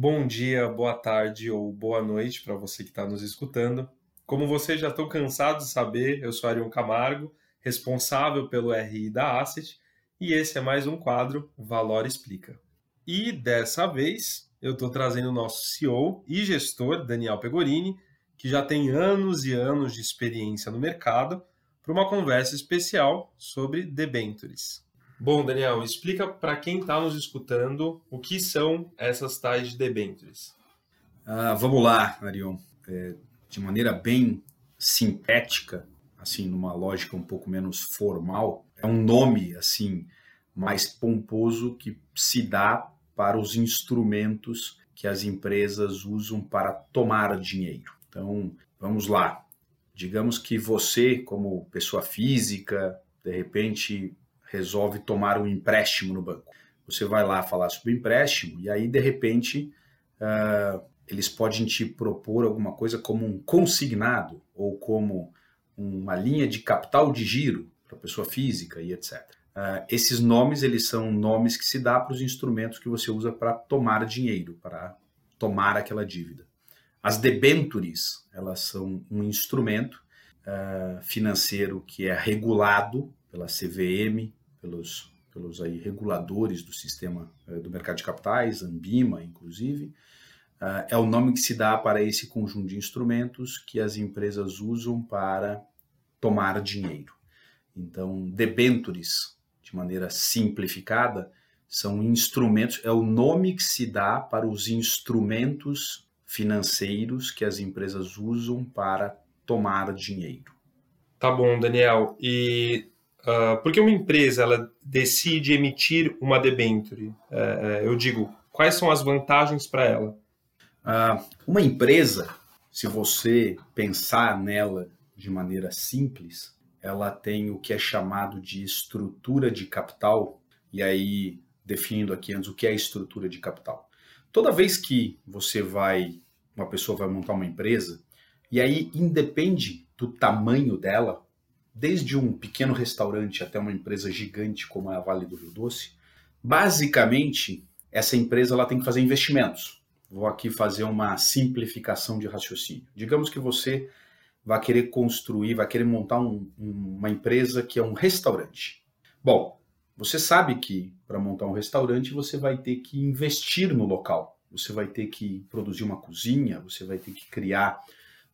Bom dia, boa tarde ou boa noite para você que está nos escutando. Como vocês já estão cansados de saber, eu sou Arion Camargo, responsável pelo RI da Asset, e esse é mais um quadro Valor Explica. E dessa vez eu estou trazendo o nosso CEO e gestor, Daniel Pegorini, que já tem anos e anos de experiência no mercado, para uma conversa especial sobre debentures. Bom, Daniel, explica para quem está nos escutando o que são essas tais debentures. Ah, vamos lá, Arion. É, de maneira bem sintética, assim, numa lógica um pouco menos formal, é um nome assim mais pomposo que se dá para os instrumentos que as empresas usam para tomar dinheiro. Então, vamos lá. Digamos que você, como pessoa física, de repente resolve tomar um empréstimo no banco. Você vai lá falar sobre empréstimo e aí, de repente, uh, eles podem te propor alguma coisa como um consignado ou como uma linha de capital de giro para pessoa física e etc. Uh, esses nomes eles são nomes que se dá para os instrumentos que você usa para tomar dinheiro, para tomar aquela dívida. As debentures elas são um instrumento uh, financeiro que é regulado pela CVM, pelos, pelos aí reguladores do sistema uh, do mercado de capitais, Ambima, inclusive, Uh, é o nome que se dá para esse conjunto de instrumentos que as empresas usam para tomar dinheiro. Então, debentures, de maneira simplificada, são instrumentos, é o nome que se dá para os instrumentos financeiros que as empresas usam para tomar dinheiro. Tá bom, Daniel. E uh, por que uma empresa ela decide emitir uma debenture? Uh, eu digo, quais são as vantagens para ela? Uh, uma empresa, se você pensar nela de maneira simples, ela tem o que é chamado de estrutura de capital, e aí definindo aqui antes o que é estrutura de capital. Toda vez que você vai, uma pessoa vai montar uma empresa, e aí independe do tamanho dela, desde um pequeno restaurante até uma empresa gigante como é a Vale do Rio Doce, basicamente essa empresa ela tem que fazer investimentos. Vou aqui fazer uma simplificação de raciocínio. Digamos que você vai querer construir, vai querer montar um, uma empresa que é um restaurante. Bom, você sabe que para montar um restaurante você vai ter que investir no local. Você vai ter que produzir uma cozinha, você vai ter que criar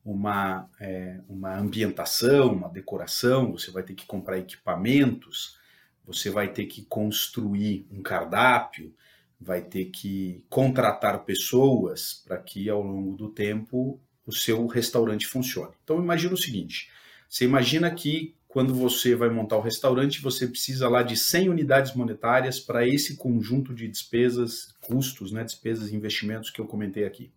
uma, é, uma ambientação, uma decoração, você vai ter que comprar equipamentos, você vai ter que construir um cardápio, vai ter que contratar pessoas para que ao longo do tempo o seu restaurante funcione. Então imagina o seguinte: você imagina que quando você vai montar o restaurante, você precisa lá de 100 unidades monetárias para esse conjunto de despesas, custos, né, despesas e investimentos que eu comentei aqui.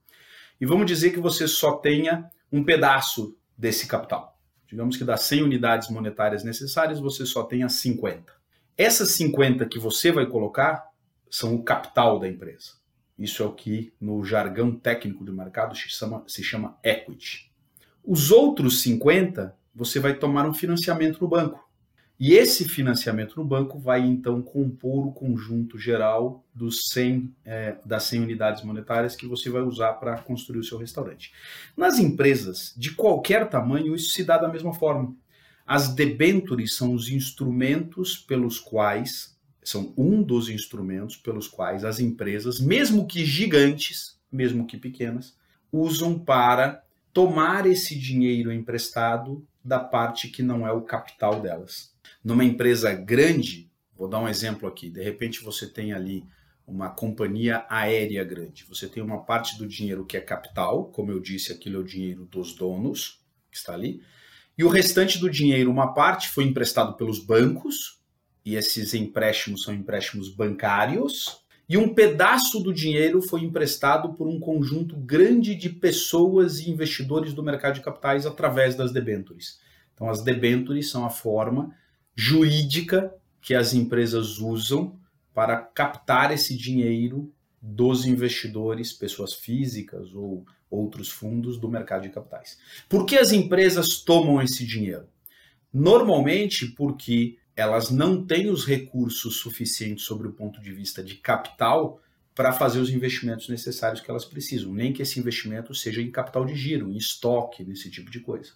E vamos dizer que você só tenha um pedaço desse capital. Digamos que das 100 unidades monetárias necessárias, você só tenha 50. Essas 50 que você vai colocar são o capital da empresa. Isso é o que no jargão técnico do mercado se chama, se chama equity. Os outros 50, você vai tomar um financiamento no banco. E esse financiamento no banco vai então compor o conjunto geral dos 100, é, das 100 unidades monetárias que você vai usar para construir o seu restaurante. Nas empresas de qualquer tamanho, isso se dá da mesma forma. As debentures são os instrumentos pelos quais são um dos instrumentos pelos quais as empresas, mesmo que gigantes, mesmo que pequenas, usam para tomar esse dinheiro emprestado da parte que não é o capital delas. Numa empresa grande, vou dar um exemplo aqui, de repente você tem ali uma companhia aérea grande. Você tem uma parte do dinheiro que é capital, como eu disse, aquilo é o dinheiro dos donos, que está ali, e o restante do dinheiro, uma parte foi emprestado pelos bancos, e esses empréstimos são empréstimos bancários, e um pedaço do dinheiro foi emprestado por um conjunto grande de pessoas e investidores do mercado de capitais através das debêntures. Então, as debêntures são a forma jurídica que as empresas usam para captar esse dinheiro dos investidores, pessoas físicas ou outros fundos do mercado de capitais. Por que as empresas tomam esse dinheiro? Normalmente porque elas não têm os recursos suficientes sobre o ponto de vista de capital para fazer os investimentos necessários que elas precisam, nem que esse investimento seja em capital de giro, em estoque, nesse tipo de coisa.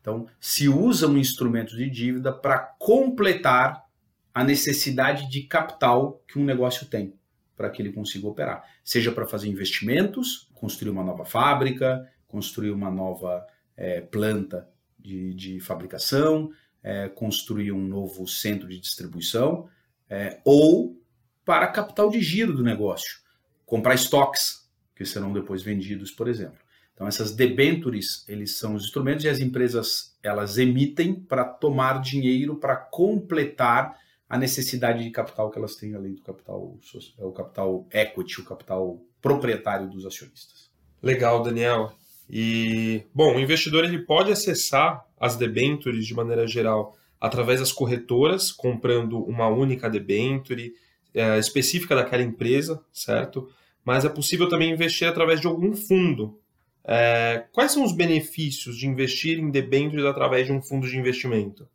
Então, se usa um instrumento de dívida para completar a necessidade de capital que um negócio tem para que ele consiga operar, seja para fazer investimentos, construir uma nova fábrica, construir uma nova é, planta de, de fabricação, é, construir um novo centro de distribuição, é, ou para capital de giro do negócio, comprar estoques que serão depois vendidos, por exemplo. Então essas debentures, eles são os instrumentos e as empresas elas emitem para tomar dinheiro para completar a necessidade de capital que elas têm além do capital o capital equity, o capital proprietário dos acionistas. Legal, Daniel. E bom, o investidor ele pode acessar as debentures de maneira geral através das corretoras, comprando uma única debenture é, específica daquela empresa, certo? Mas é possível também investir através de algum fundo. É, quais são os benefícios de investir em debêntures através de um fundo de investimento?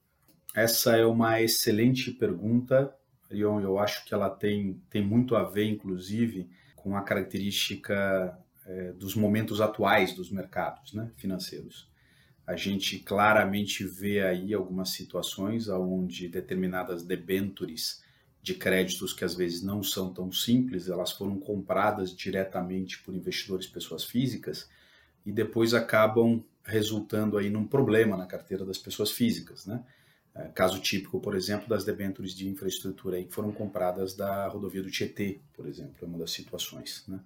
Essa é uma excelente pergunta, Leon. Eu acho que ela tem, tem muito a ver, inclusive, com a característica é, dos momentos atuais dos mercados né, financeiros. A gente claramente vê aí algumas situações onde determinadas debentures de créditos que às vezes não são tão simples, elas foram compradas diretamente por investidores pessoas físicas e depois acabam resultando aí num problema na carteira das pessoas físicas, né? É, caso típico, por exemplo, das debêntures de infraestrutura aí que foram compradas da rodovia do Tietê, por exemplo, é uma das situações, né?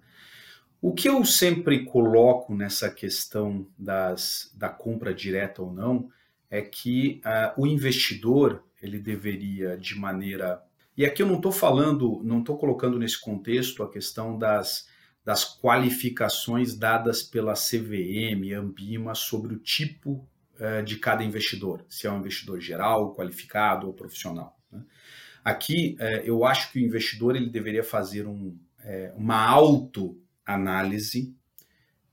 O que eu sempre coloco nessa questão das, da compra direta ou não é que uh, o investidor ele deveria de maneira e aqui eu não estou falando, não estou colocando nesse contexto a questão das, das qualificações dadas pela CVM, Ambima, sobre o tipo uh, de cada investidor, se é um investidor geral, qualificado ou profissional. Né? Aqui uh, eu acho que o investidor ele deveria fazer um, uh, uma autoanálise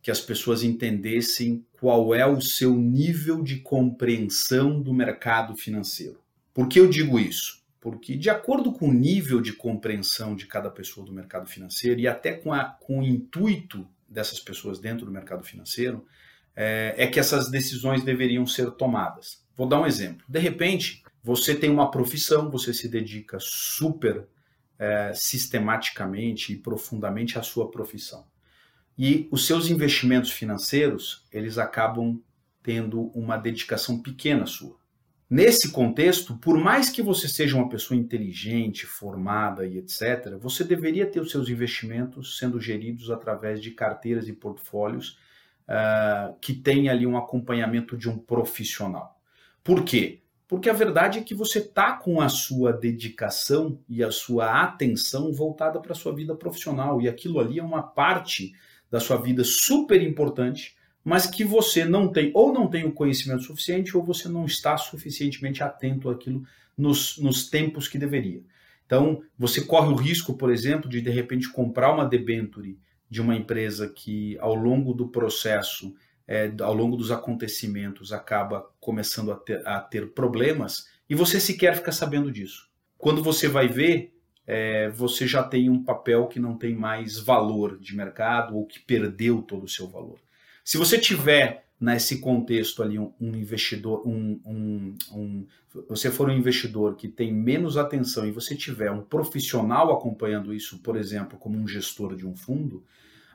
que as pessoas entendessem qual é o seu nível de compreensão do mercado financeiro. Por que eu digo isso? porque de acordo com o nível de compreensão de cada pessoa do mercado financeiro e até com, a, com o intuito dessas pessoas dentro do mercado financeiro, é, é, que essas decisões deveriam ser tomadas. Vou dar um exemplo. De repente, você tem uma profissão, você se dedica super é, sistematicamente e profundamente à sua profissão. E os seus investimentos financeiros, eles acabam tendo uma dedicação pequena sua. Nesse contexto, por mais que você seja uma pessoa inteligente, formada e etc., você deveria ter os seus investimentos sendo geridos através de carteiras e portfólios uh, que tenham ali um acompanhamento de um profissional. Por quê? Porque a verdade é que você está com a sua dedicação e a sua atenção voltada para a sua vida profissional, e aquilo ali é uma parte da sua vida super importante mas que você não tem, ou não tem o conhecimento suficiente, ou você não está suficientemente atento àquilo nos, nos tempos que deveria. Então, você corre o risco, por exemplo, de de repente comprar uma debenture de uma empresa que, ao longo do processo, é, ao longo dos acontecimentos, acaba começando a ter, a ter problemas e você sequer fica sabendo disso. Quando você vai ver, é, você já tem um papel que não tem mais valor de mercado ou que perdeu todo o seu valor. Se você tiver nesse contexto ali um, um investidor, um, um, um, você for um investidor que tem menos atenção e você tiver um profissional acompanhando isso, por exemplo, como um gestor de um fundo,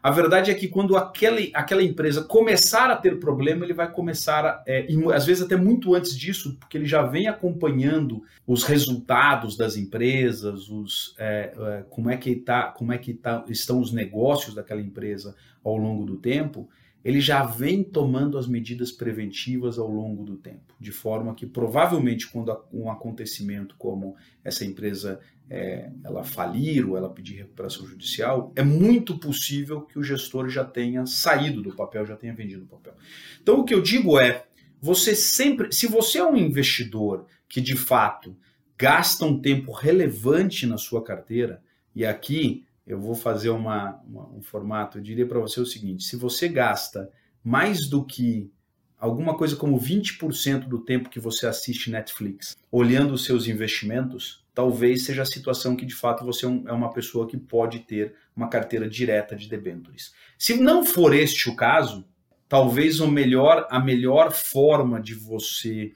a verdade é que quando aquela, aquela empresa começar a ter problema, ele vai começar, a, é, e às vezes até muito antes disso, porque ele já vem acompanhando os resultados das empresas, os, é, é, como é que, tá, como é que tá, estão os negócios daquela empresa ao longo do tempo ele já vem tomando as medidas preventivas ao longo do tempo, de forma que provavelmente quando um acontecimento como essa empresa é, ela falir ou ela pedir recuperação judicial, é muito possível que o gestor já tenha saído do papel, já tenha vendido o papel. Então o que eu digo é, você sempre, se você é um investidor que de fato gasta um tempo relevante na sua carteira, e aqui eu vou fazer uma, uma um formato, eu diria para você o seguinte: se você gasta mais do que alguma coisa como 20% do tempo que você assiste Netflix olhando os seus investimentos, talvez seja a situação que de fato você é, é uma pessoa que pode ter uma carteira direta de debêntures. Se não for este o caso, talvez o melhor, a melhor forma de você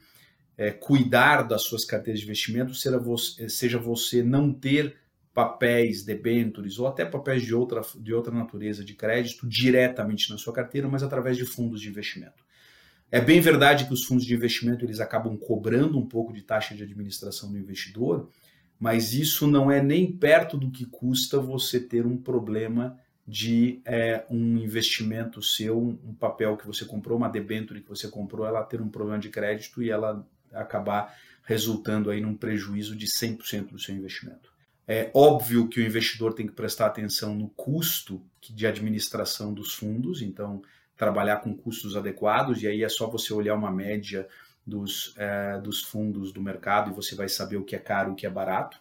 é, cuidar das suas carteiras de investimento seja você, seja você não ter papéis, debêntures ou até papéis de outra, de outra natureza de crédito diretamente na sua carteira, mas através de fundos de investimento. É bem verdade que os fundos de investimento eles acabam cobrando um pouco de taxa de administração do investidor, mas isso não é nem perto do que custa você ter um problema de é, um investimento seu, um papel que você comprou, uma debênture que você comprou, ela ter um problema de crédito e ela acabar resultando aí num prejuízo de 100% do seu investimento. É óbvio que o investidor tem que prestar atenção no custo de administração dos fundos, então trabalhar com custos adequados, e aí é só você olhar uma média dos, é, dos fundos do mercado e você vai saber o que é caro o que é barato.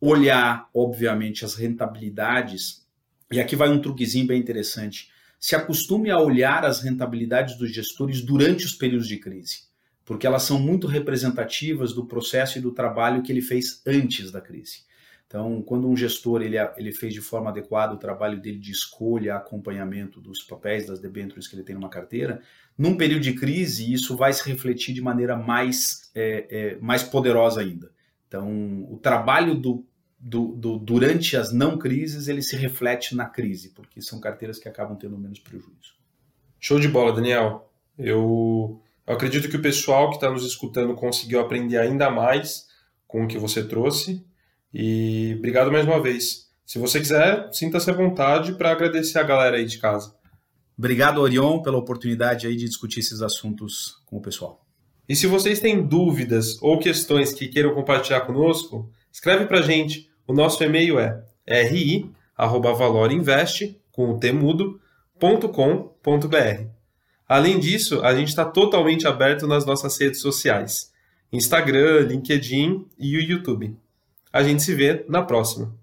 Olhar, obviamente, as rentabilidades, e aqui vai um truquezinho bem interessante. Se acostume a olhar as rentabilidades dos gestores durante os períodos de crise, porque elas são muito representativas do processo e do trabalho que ele fez antes da crise. Então, quando um gestor ele, ele fez de forma adequada o trabalho dele de escolha, acompanhamento dos papéis, das debêntures que ele tem numa carteira, num período de crise, isso vai se refletir de maneira mais, é, é, mais poderosa ainda. Então, o trabalho do, do, do, durante as não crises, ele se reflete na crise, porque são carteiras que acabam tendo menos prejuízo. Show de bola, Daniel. Eu, eu acredito que o pessoal que está nos escutando conseguiu aprender ainda mais com o que você trouxe. E obrigado mais uma vez. Se você quiser, sinta-se à vontade para agradecer a galera aí de casa. Obrigado, Orion, pela oportunidade aí de discutir esses assuntos com o pessoal. E se vocês têm dúvidas ou questões que queiram compartilhar conosco, escreve para a gente. O nosso e-mail é ri@valorinvest com o temudo.com.br. Além disso, a gente está totalmente aberto nas nossas redes sociais: Instagram, LinkedIn e o YouTube. A gente se vê na próxima.